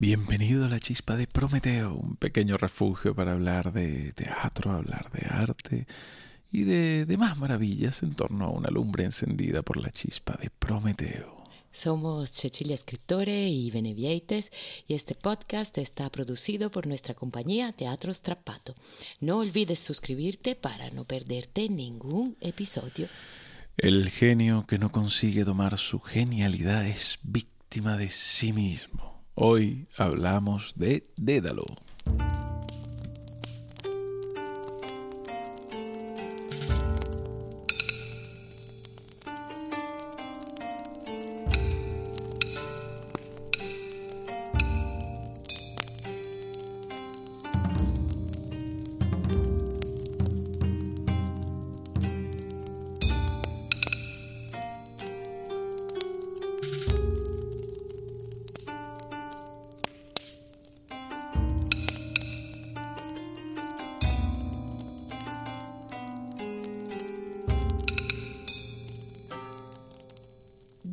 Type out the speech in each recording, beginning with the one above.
Bienvenido a la chispa de Prometeo, un pequeño refugio para hablar de teatro, hablar de arte y de demás maravillas en torno a una lumbre encendida por la chispa de Prometeo. Somos Cecilia Scriptore y Benevieites y este podcast está producido por nuestra compañía Teatro Strappato. No olvides suscribirte para no perderte ningún episodio. El genio que no consigue domar su genialidad es víctima de sí mismo. Hoy hablamos de Dédalo.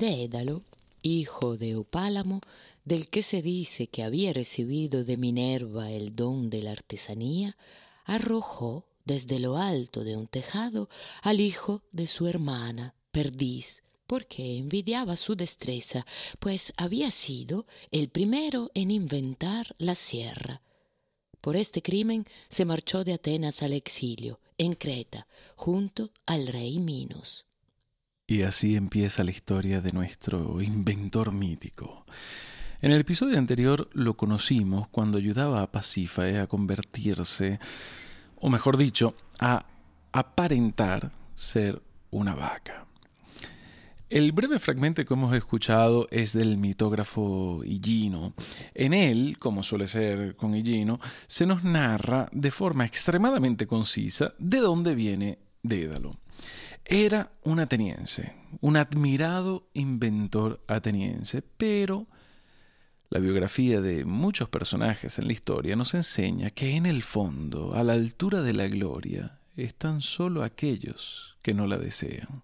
Dédalo, hijo de Opálamo, del que se dice que había recibido de Minerva el don de la artesanía, arrojó desde lo alto de un tejado al hijo de su hermana, Perdiz, porque envidiaba su destreza, pues había sido el primero en inventar la sierra. Por este crimen se marchó de Atenas al exilio, en Creta, junto al rey Minos. Y así empieza la historia de nuestro inventor mítico. En el episodio anterior lo conocimos cuando ayudaba a Pasífae a convertirse, o mejor dicho, a aparentar ser una vaca. El breve fragmento que hemos escuchado es del mitógrafo Higino. En él, como suele ser con Higino, se nos narra de forma extremadamente concisa de dónde viene Dédalo. Era un ateniense, un admirado inventor ateniense, pero la biografía de muchos personajes en la historia nos enseña que en el fondo, a la altura de la gloria, están solo aquellos que no la desean.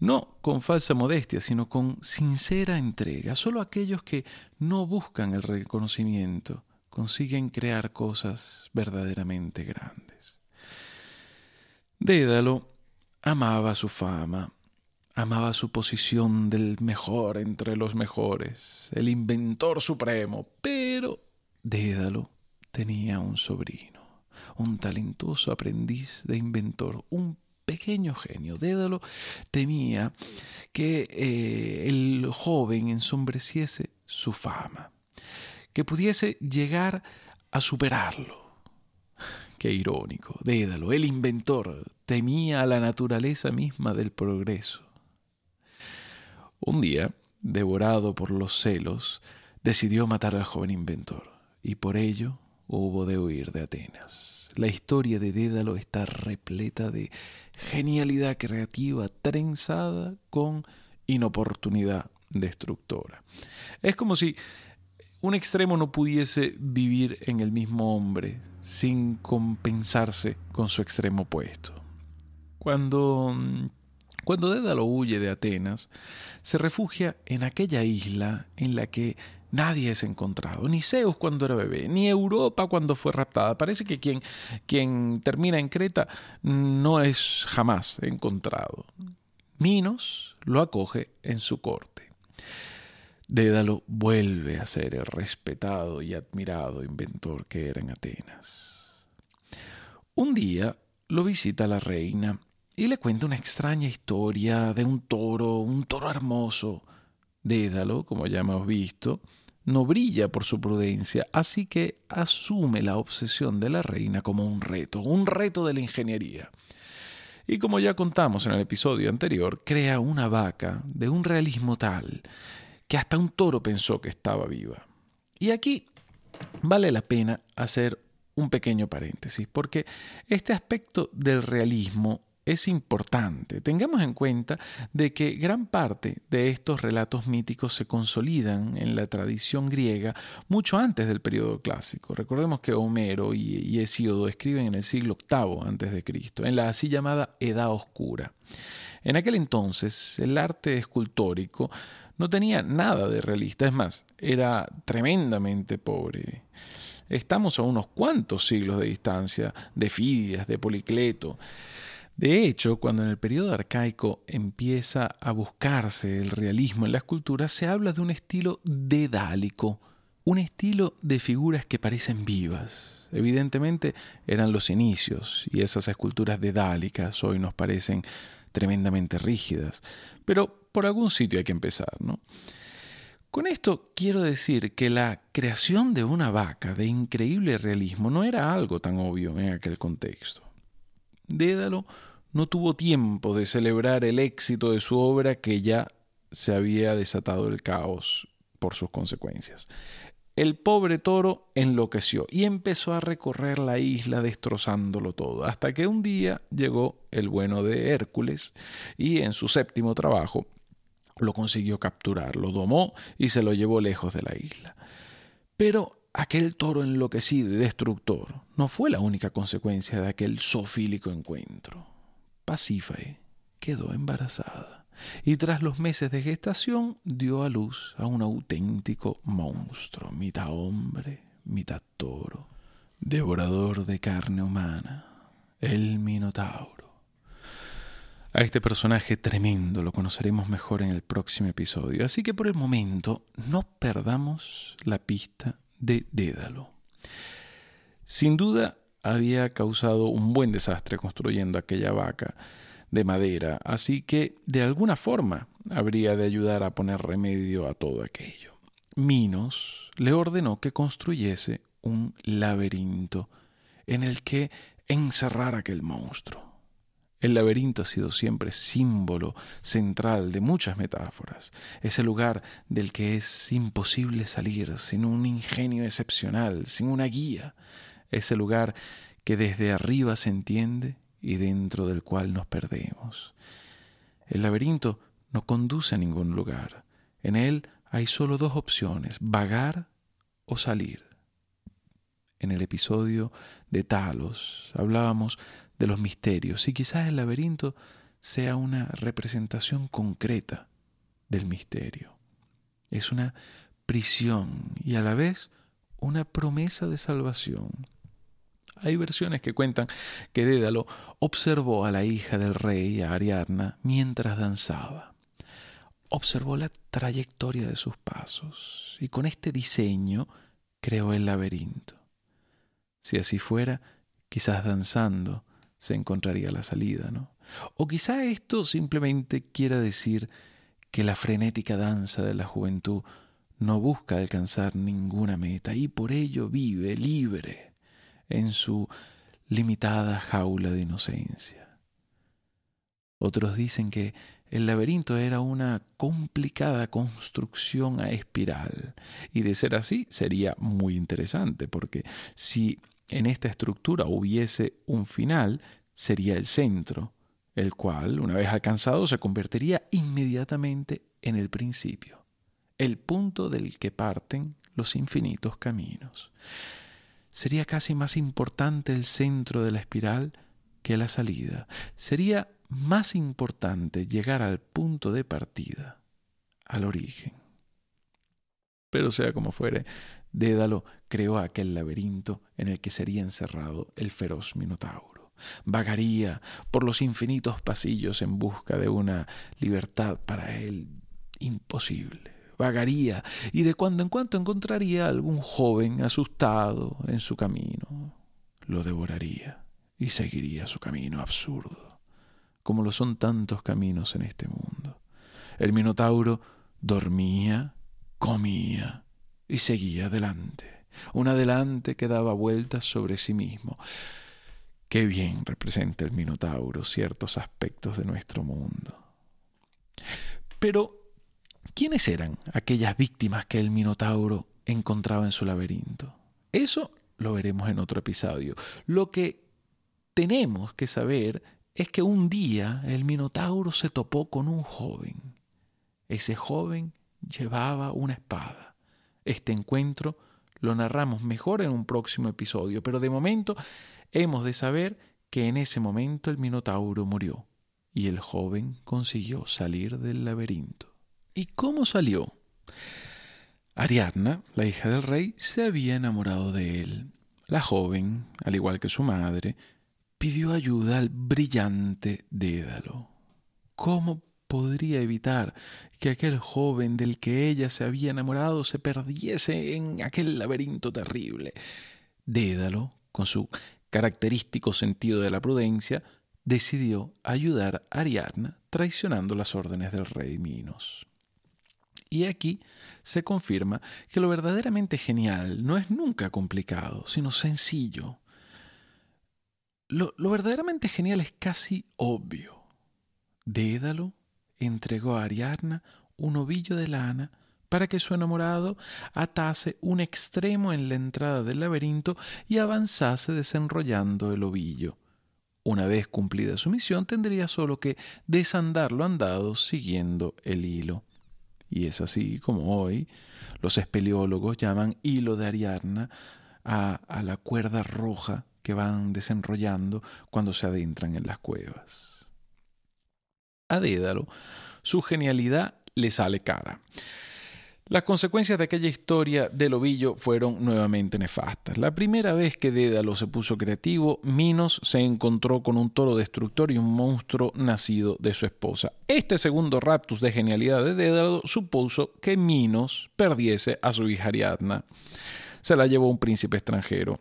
No con falsa modestia, sino con sincera entrega. Solo aquellos que no buscan el reconocimiento consiguen crear cosas verdaderamente grandes. Dédalo Amaba su fama, amaba su posición del mejor entre los mejores, el inventor supremo, pero Dédalo tenía un sobrino, un talentoso aprendiz de inventor, un pequeño genio. Dédalo temía que eh, el joven ensombreciese su fama, que pudiese llegar a superarlo Qué irónico. Dédalo, el inventor, temía a la naturaleza misma del progreso. Un día, devorado por los celos, decidió matar al joven inventor, y por ello hubo de huir de Atenas. La historia de Dédalo está repleta de genialidad creativa trenzada con inoportunidad destructora. Es como si un extremo no pudiese vivir en el mismo hombre sin compensarse con su extremo opuesto. Cuando, cuando Dédalo huye de Atenas, se refugia en aquella isla en la que nadie es encontrado, ni Zeus cuando era bebé, ni Europa cuando fue raptada. Parece que quien, quien termina en Creta no es jamás encontrado. Minos lo acoge en su corte. Dédalo vuelve a ser el respetado y admirado inventor que era en Atenas. Un día lo visita la reina y le cuenta una extraña historia de un toro, un toro hermoso. Dédalo, como ya hemos visto, no brilla por su prudencia, así que asume la obsesión de la reina como un reto, un reto de la ingeniería. Y como ya contamos en el episodio anterior, crea una vaca de un realismo tal que hasta un toro pensó que estaba viva. Y aquí vale la pena hacer un pequeño paréntesis, porque este aspecto del realismo es importante. Tengamos en cuenta de que gran parte de estos relatos míticos se consolidan en la tradición griega mucho antes del periodo clásico. Recordemos que Homero y Hesíodo escriben en el siglo VIII antes de Cristo, en la así llamada Edad Oscura. En aquel entonces, el arte escultórico no tenía nada de realista, es más, era tremendamente pobre. Estamos a unos cuantos siglos de distancia de Fidias, de Policleto. De hecho, cuando en el periodo arcaico empieza a buscarse el realismo en la escultura, se habla de un estilo dedálico, un estilo de figuras que parecen vivas. Evidentemente eran los inicios y esas esculturas dedálicas hoy nos parecen tremendamente rígidas, pero por algún sitio hay que empezar, ¿no? Con esto quiero decir que la creación de una vaca de increíble realismo no era algo tan obvio en aquel contexto. Dédalo no tuvo tiempo de celebrar el éxito de su obra que ya se había desatado el caos por sus consecuencias. El pobre toro enloqueció y empezó a recorrer la isla destrozándolo todo, hasta que un día llegó el bueno de Hércules y en su séptimo trabajo lo consiguió capturar, lo domó y se lo llevó lejos de la isla. Pero aquel toro enloquecido y destructor no fue la única consecuencia de aquel zoofílico encuentro. Pasífae quedó embarazada y tras los meses de gestación dio a luz a un auténtico monstruo, mitad hombre, mitad toro, devorador de carne humana, el Minotauro. A este personaje tremendo lo conoceremos mejor en el próximo episodio, así que por el momento no perdamos la pista de Dédalo. Sin duda había causado un buen desastre construyendo aquella vaca, de madera, así que de alguna forma habría de ayudar a poner remedio a todo aquello. Minos le ordenó que construyese un laberinto en el que encerrar aquel monstruo. El laberinto ha sido siempre símbolo central de muchas metáforas, ese lugar del que es imposible salir sin un ingenio excepcional, sin una guía, ese lugar que desde arriba se entiende y dentro del cual nos perdemos. El laberinto no conduce a ningún lugar. En él hay solo dos opciones, vagar o salir. En el episodio de Talos hablábamos de los misterios y quizás el laberinto sea una representación concreta del misterio. Es una prisión y a la vez una promesa de salvación. Hay versiones que cuentan que Dédalo observó a la hija del rey, a Ariadna, mientras danzaba. Observó la trayectoria de sus pasos y con este diseño creó el laberinto. Si así fuera, quizás danzando se encontraría la salida, ¿no? O quizá esto simplemente quiera decir que la frenética danza de la juventud no busca alcanzar ninguna meta y por ello vive libre en su limitada jaula de inocencia. Otros dicen que el laberinto era una complicada construcción a espiral, y de ser así sería muy interesante, porque si en esta estructura hubiese un final, sería el centro, el cual, una vez alcanzado, se convertiría inmediatamente en el principio, el punto del que parten los infinitos caminos sería casi más importante el centro de la espiral que la salida. Sería más importante llegar al punto de partida, al origen. Pero sea como fuere, Dédalo creó aquel laberinto en el que sería encerrado el feroz Minotauro. Vagaría por los infinitos pasillos en busca de una libertad para él imposible vagaría y de cuando en cuando encontraría algún joven asustado en su camino. Lo devoraría y seguiría su camino absurdo, como lo son tantos caminos en este mundo. El Minotauro dormía, comía y seguía adelante, un adelante que daba vueltas sobre sí mismo. Qué bien representa el Minotauro ciertos aspectos de nuestro mundo. Pero ¿Quiénes eran aquellas víctimas que el Minotauro encontraba en su laberinto? Eso lo veremos en otro episodio. Lo que tenemos que saber es que un día el Minotauro se topó con un joven. Ese joven llevaba una espada. Este encuentro lo narramos mejor en un próximo episodio, pero de momento hemos de saber que en ese momento el Minotauro murió y el joven consiguió salir del laberinto. ¿Y cómo salió? Ariadna, la hija del rey, se había enamorado de él. La joven, al igual que su madre, pidió ayuda al brillante Dédalo. ¿Cómo podría evitar que aquel joven del que ella se había enamorado se perdiese en aquel laberinto terrible? Dédalo, con su característico sentido de la prudencia, decidió ayudar a Ariadna traicionando las órdenes del rey Minos. Y aquí se confirma que lo verdaderamente genial no es nunca complicado, sino sencillo. Lo, verdaderamente genial es casi obvio. Dédalo entregó a Ariadna un ovillo de lana para que su enamorado atase un extremo en la entrada del laberinto y avanzase desenrollando el ovillo. Una vez cumplida su misión, tendría solo que desandar lo andado siguiendo el hilo. Y es así como hoy los espeleólogos llaman hilo de Ariadna a, a la cuerda roja que van desenrollando cuando se adentran en las cuevas. A Dédalo, su genialidad le sale cara. Las consecuencias de aquella historia del ovillo fueron nuevamente nefastas. La primera vez que Dédalo se puso creativo, Minos se encontró con un toro destructor y un monstruo nacido de su esposa. Este segundo raptus de genialidad de Dédalo supuso que Minos perdiese a su hija Ariadna. Se la llevó un príncipe extranjero.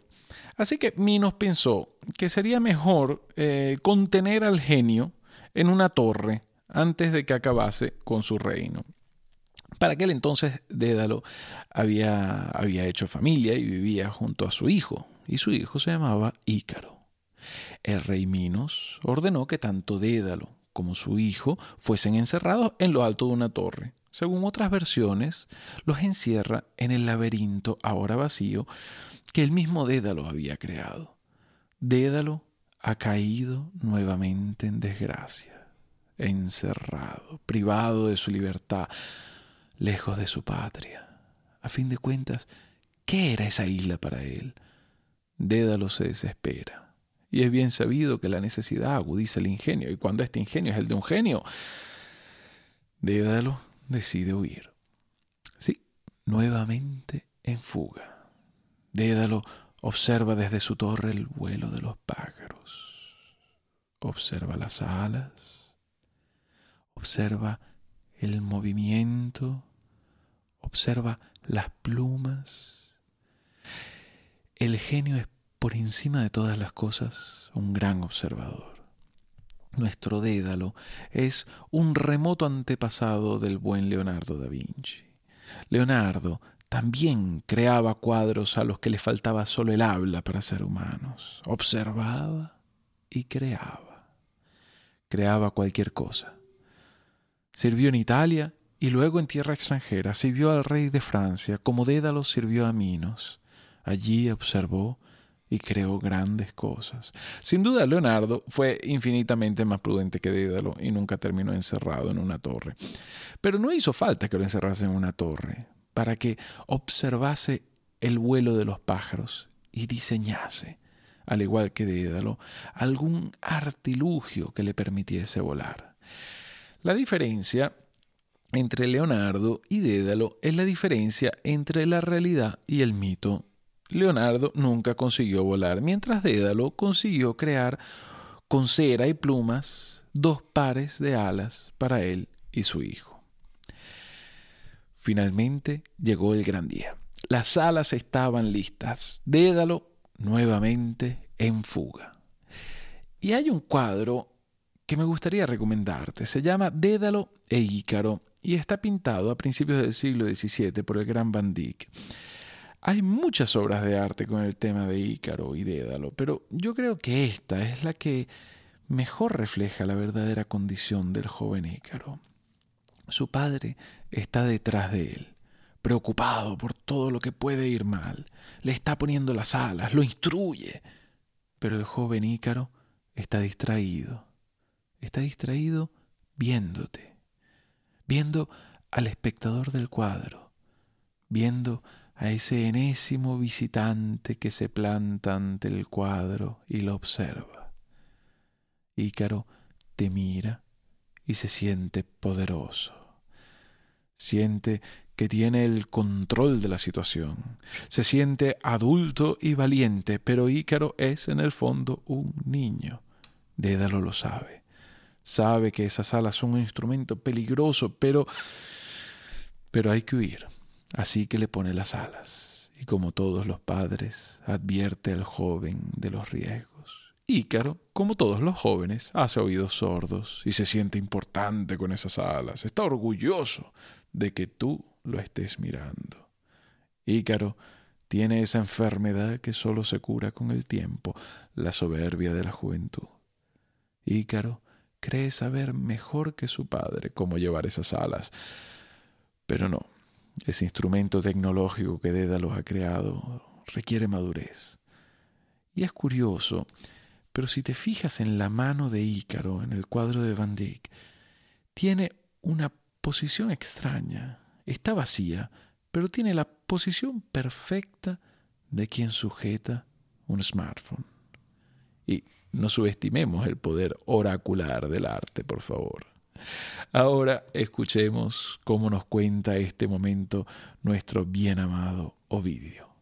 Así que Minos pensó que sería mejor eh, contener al genio en una torre antes de que acabase con su reino. Para aquel entonces Dédalo había, había hecho familia y vivía junto a su hijo, y su hijo se llamaba Ícaro. El rey Minos ordenó que tanto Dédalo como su hijo fuesen encerrados en lo alto de una torre. Según otras versiones, los encierra en el laberinto ahora vacío que el mismo Dédalo había creado. Dédalo ha caído nuevamente en desgracia, encerrado, privado de su libertad, lejos de su patria. A fin de cuentas, ¿qué era esa isla para él? Dédalo se desespera. Y es bien sabido que la necesidad agudiza el ingenio, y cuando este ingenio es el de un genio, Dédalo decide huir. Sí, nuevamente en fuga. Dédalo observa desde su torre el vuelo de los pájaros. Observa las alas. Observa el movimiento observa las plumas. El genio es por encima de todas las cosas un gran observador. Nuestro Dédalo es un remoto antepasado del buen Leonardo da Vinci. Leonardo también creaba cuadros a los que le faltaba solo el habla para ser humanos. Observaba y creaba. Creaba cualquier cosa. Sirvió en Italia y luego en tierra extranjera sirvió al rey de Francia, como Dédalo sirvió a Minos. Allí observó y creó grandes cosas. Sin duda, Leonardo fue infinitamente más prudente que Dédalo y nunca terminó encerrado en una torre. Pero no hizo falta que lo encerrase en una torre para que observase el vuelo de los pájaros y diseñase, al igual que Dédalo, algún artilugio que le permitiese volar. La diferencia entre Leonardo y Dédalo es la diferencia entre la realidad y el mito. Leonardo nunca consiguió volar, mientras Dédalo consiguió crear con cera y plumas dos pares de alas para él y su hijo. Finalmente llegó el gran día. Las alas estaban listas. Dédalo nuevamente en fuga. Y hay un cuadro que me gustaría recomendarte. Se llama Dédalo e Ícaro y está pintado a principios del siglo XVII por el gran Van Dyck. Hay muchas obras de arte con el tema de Ícaro y Dédalo, pero yo creo que esta es la que mejor refleja la verdadera condición del joven Ícaro. Su padre está detrás de él, preocupado por todo lo que puede ir mal. Le está poniendo las alas, lo instruye. Pero el joven Ícaro está distraído. Está distraído viéndote viendo al espectador del cuadro, viendo a ese enésimo visitante que se planta ante el cuadro y lo observa. Ícaro te mira y se siente poderoso. Siente que tiene el control de la situación. Se siente adulto y valiente, pero Ícaro es en el fondo un niño. Dédalo lo sabe. Sabe que esas alas son un instrumento peligroso, pero pero hay que huir. Así que le pone las alas. Y como todos los padres, advierte al joven de los riesgos. Ícaro, como todos los jóvenes, hace oídos sordos y se siente importante con esas alas. Está orgulloso de que tú lo estés mirando. Ícaro tiene esa enfermedad que solo se cura con el tiempo, la soberbia de la juventud. Ícaro cree saber mejor que su padre cómo llevar esas alas, pero no, ese instrumento tecnológico que Dédalo ha creado requiere madurez. Y es curioso, pero si te fijas en la mano de Ícaro en el cuadro de Van Dyck, tiene una posición extraña. Está vacía, pero tiene la posición perfecta de quien sujeta un smartphone. Y no subestimemos el poder oracular del arte, por favor. Ahora escuchemos cómo nos cuenta este momento nuestro bien amado Ovidio.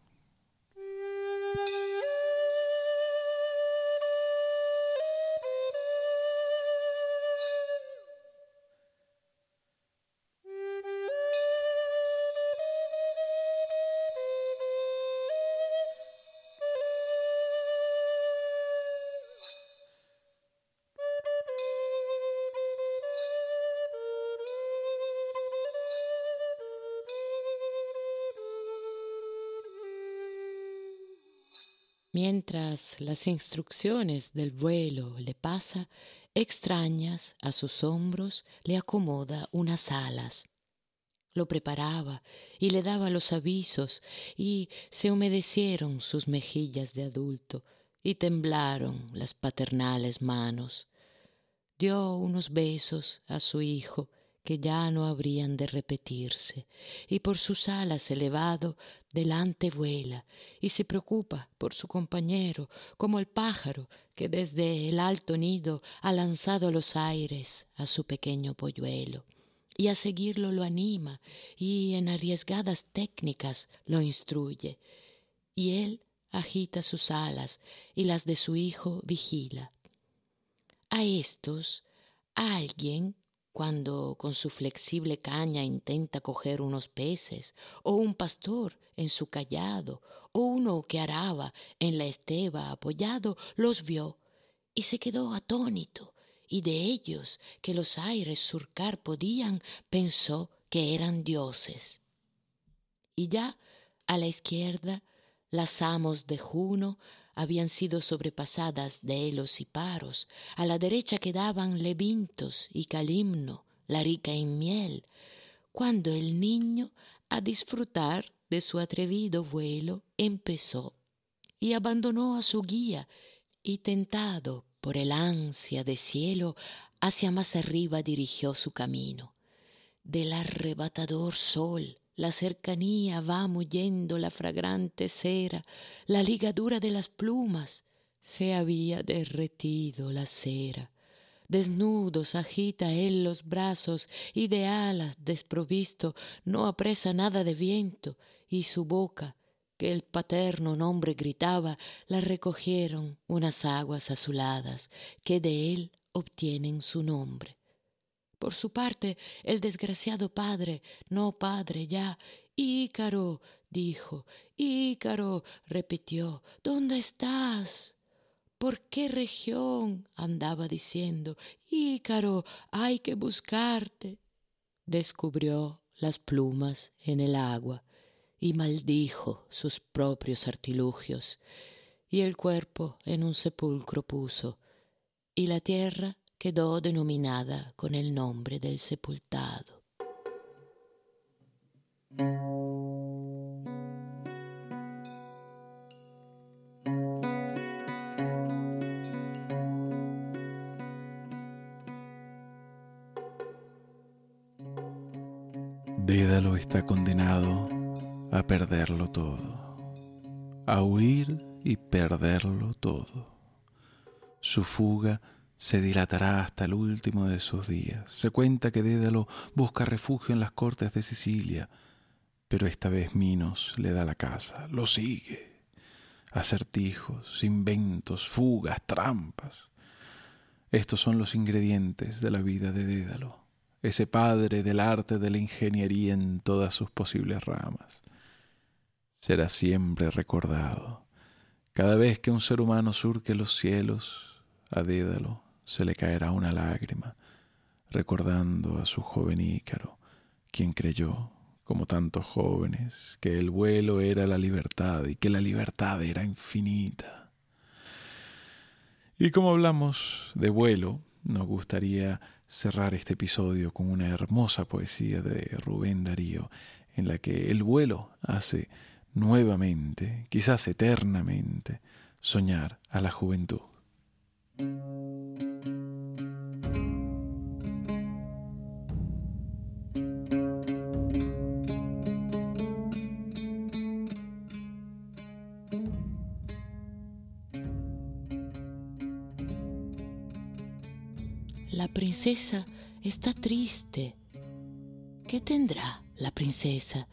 Mientras las instrucciones del vuelo le pasa, extrañas a sus hombros le acomoda unas alas. Lo preparaba y le daba los avisos y se humedecieron sus mejillas de adulto y temblaron las paternales manos. Dio unos besos a su hijo que ya no habrían de repetirse, y por sus alas elevado delante vuela, y se preocupa por su compañero, como el pájaro que desde el alto nido ha lanzado los aires a su pequeño polluelo, y a seguirlo lo anima, y en arriesgadas técnicas lo instruye, y él agita sus alas y las de su hijo vigila. A estos alguien cuando con su flexible caña intenta coger unos peces, o un pastor en su callado, o uno que araba en la esteba apoyado, los vio y se quedó atónito, y de ellos que los aires surcar podían, pensó que eran dioses. Y ya a la izquierda, las amos de Juno habían sido sobrepasadas de helos y paros, a la derecha quedaban Levintos y Calimno, la rica en miel, cuando el niño, a disfrutar de su atrevido vuelo, empezó y abandonó a su guía y tentado por el ansia de cielo, hacia más arriba dirigió su camino. Del arrebatador sol, la cercanía va muyendo la fragrante cera, la ligadura de las plumas, se había derretido la cera. Desnudos agita él los brazos y de alas desprovisto no apresa nada de viento y su boca, que el paterno nombre gritaba, la recogieron unas aguas azuladas que de él obtienen su nombre. Por su parte, el desgraciado padre, no padre ya, Ícaro, dijo, Ícaro, repitió, ¿dónde estás? ¿Por qué región? andaba diciendo, Ícaro, hay que buscarte. Descubrió las plumas en el agua y maldijo sus propios artilugios, y el cuerpo en un sepulcro puso, y la tierra quedó denominada con el nombre del sepultado. Dédalo está condenado a perderlo todo, a huir y perderlo todo. Su fuga se dilatará hasta el último de sus días. Se cuenta que Dédalo busca refugio en las cortes de Sicilia, pero esta vez Minos le da la casa, lo sigue. Acertijos, inventos, fugas, trampas. Estos son los ingredientes de la vida de Dédalo, ese padre del arte de la ingeniería en todas sus posibles ramas. Será siempre recordado. Cada vez que un ser humano surque los cielos, a Dédalo se le caerá una lágrima, recordando a su joven Ícaro, quien creyó, como tantos jóvenes, que el vuelo era la libertad y que la libertad era infinita. Y como hablamos de vuelo, nos gustaría cerrar este episodio con una hermosa poesía de Rubén Darío, en la que el vuelo hace nuevamente, quizás eternamente, soñar a la juventud. La princesa está triste. ¿Qué tendrá la princesa?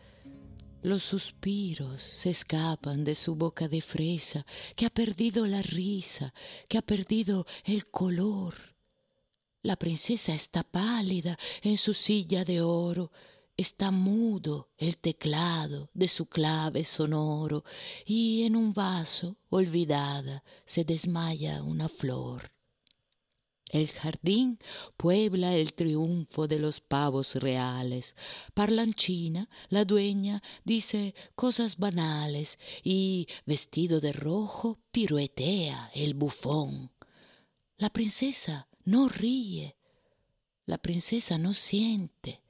Los suspiros se escapan de su boca de fresa, que ha perdido la risa, que ha perdido el color. La princesa está pálida en su silla de oro, está mudo el teclado de su clave sonoro, y en un vaso, olvidada, se desmaya una flor. El jardín puebla el triunfo de los pavos reales. Parlanchina, la dueña, dice cosas banales y, vestido de rojo, piruetea el bufón. La princesa no ríe, la princesa no siente.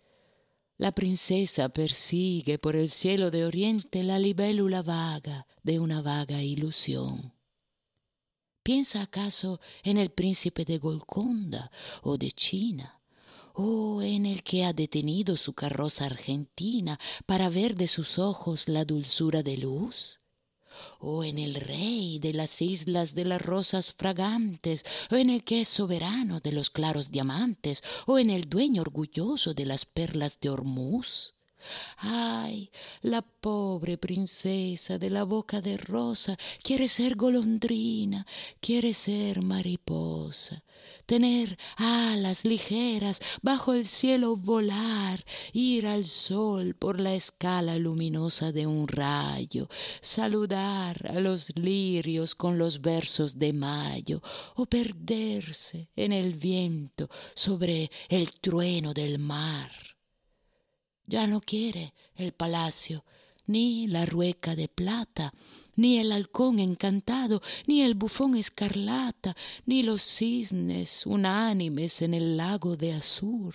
La princesa persigue por el cielo de oriente la libélula vaga de una vaga ilusión. ¿Piensa acaso en el príncipe de Golconda o de China? ¿O en el que ha detenido su carroza argentina para ver de sus ojos la dulzura de luz? o en el rey de las islas de las rosas fragantes, o en el que es soberano de los claros diamantes, o en el dueño orgulloso de las perlas de Hormuz. Ay, la pobre princesa de la boca de rosa quiere ser golondrina, quiere ser mariposa, tener alas ligeras, bajo el cielo volar, ir al sol por la escala luminosa de un rayo, saludar a los lirios con los versos de mayo, o perderse en el viento sobre el trueno del mar. Ya no quiere el palacio, ni la rueca de plata, ni el halcón encantado, ni el bufón escarlata, ni los cisnes unánimes en el lago de azur.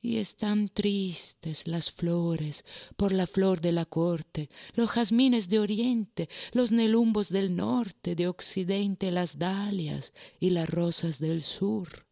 Y están tristes las flores por la flor de la corte, los jazmines de oriente, los nelumbos del norte, de occidente las dalias y las rosas del sur.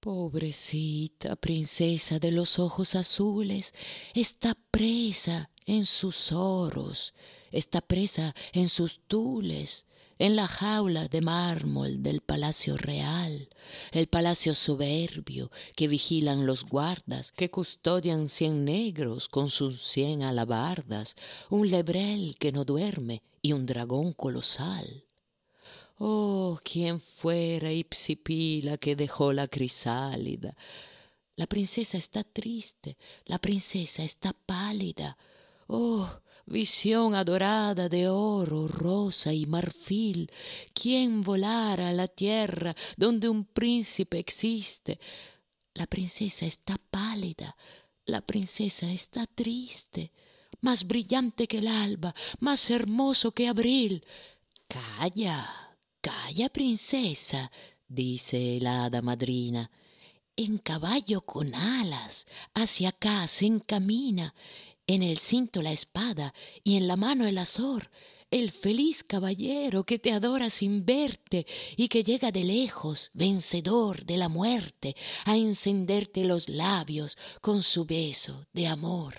Pobrecita princesa de los ojos azules, está presa en sus oros, está presa en sus tules, en la jaula de mármol del palacio real, el palacio soberbio que vigilan los guardas, que custodian cien negros con sus cien alabardas, un lebrel que no duerme y un dragón colosal. Oh, quién fuera Ipsipila que dejó la crisálida. La princesa está triste, la princesa está pálida. Oh, visión adorada de oro, rosa y marfil, ¿quién volara a la tierra donde un príncipe existe? La princesa está pálida, la princesa está triste, más brillante que el alba, más hermoso que abril. Calla, Calla, princesa, dice la hada madrina. En caballo con alas, hacia acá se encamina, en el cinto la espada y en la mano el azor, el feliz caballero que te adora sin verte y que llega de lejos, vencedor de la muerte, a encenderte los labios con su beso de amor.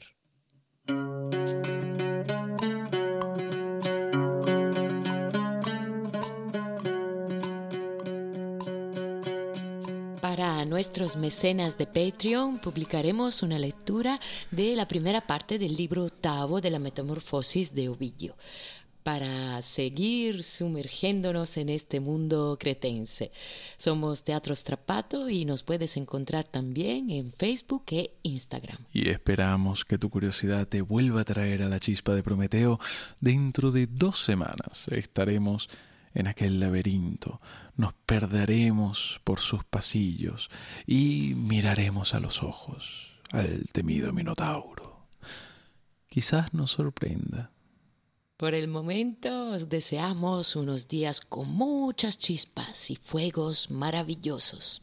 Para nuestros mecenas de Patreon publicaremos una lectura de la primera parte del libro octavo de la Metamorfosis de Ovidio para seguir sumergiéndonos en este mundo cretense. Somos Teatro Strapato y nos puedes encontrar también en Facebook e Instagram. Y esperamos que tu curiosidad te vuelva a traer a la chispa de Prometeo. Dentro de dos semanas estaremos en aquel laberinto, nos perderemos por sus pasillos y miraremos a los ojos al temido Minotauro. Quizás nos sorprenda. Por el momento os deseamos unos días con muchas chispas y fuegos maravillosos.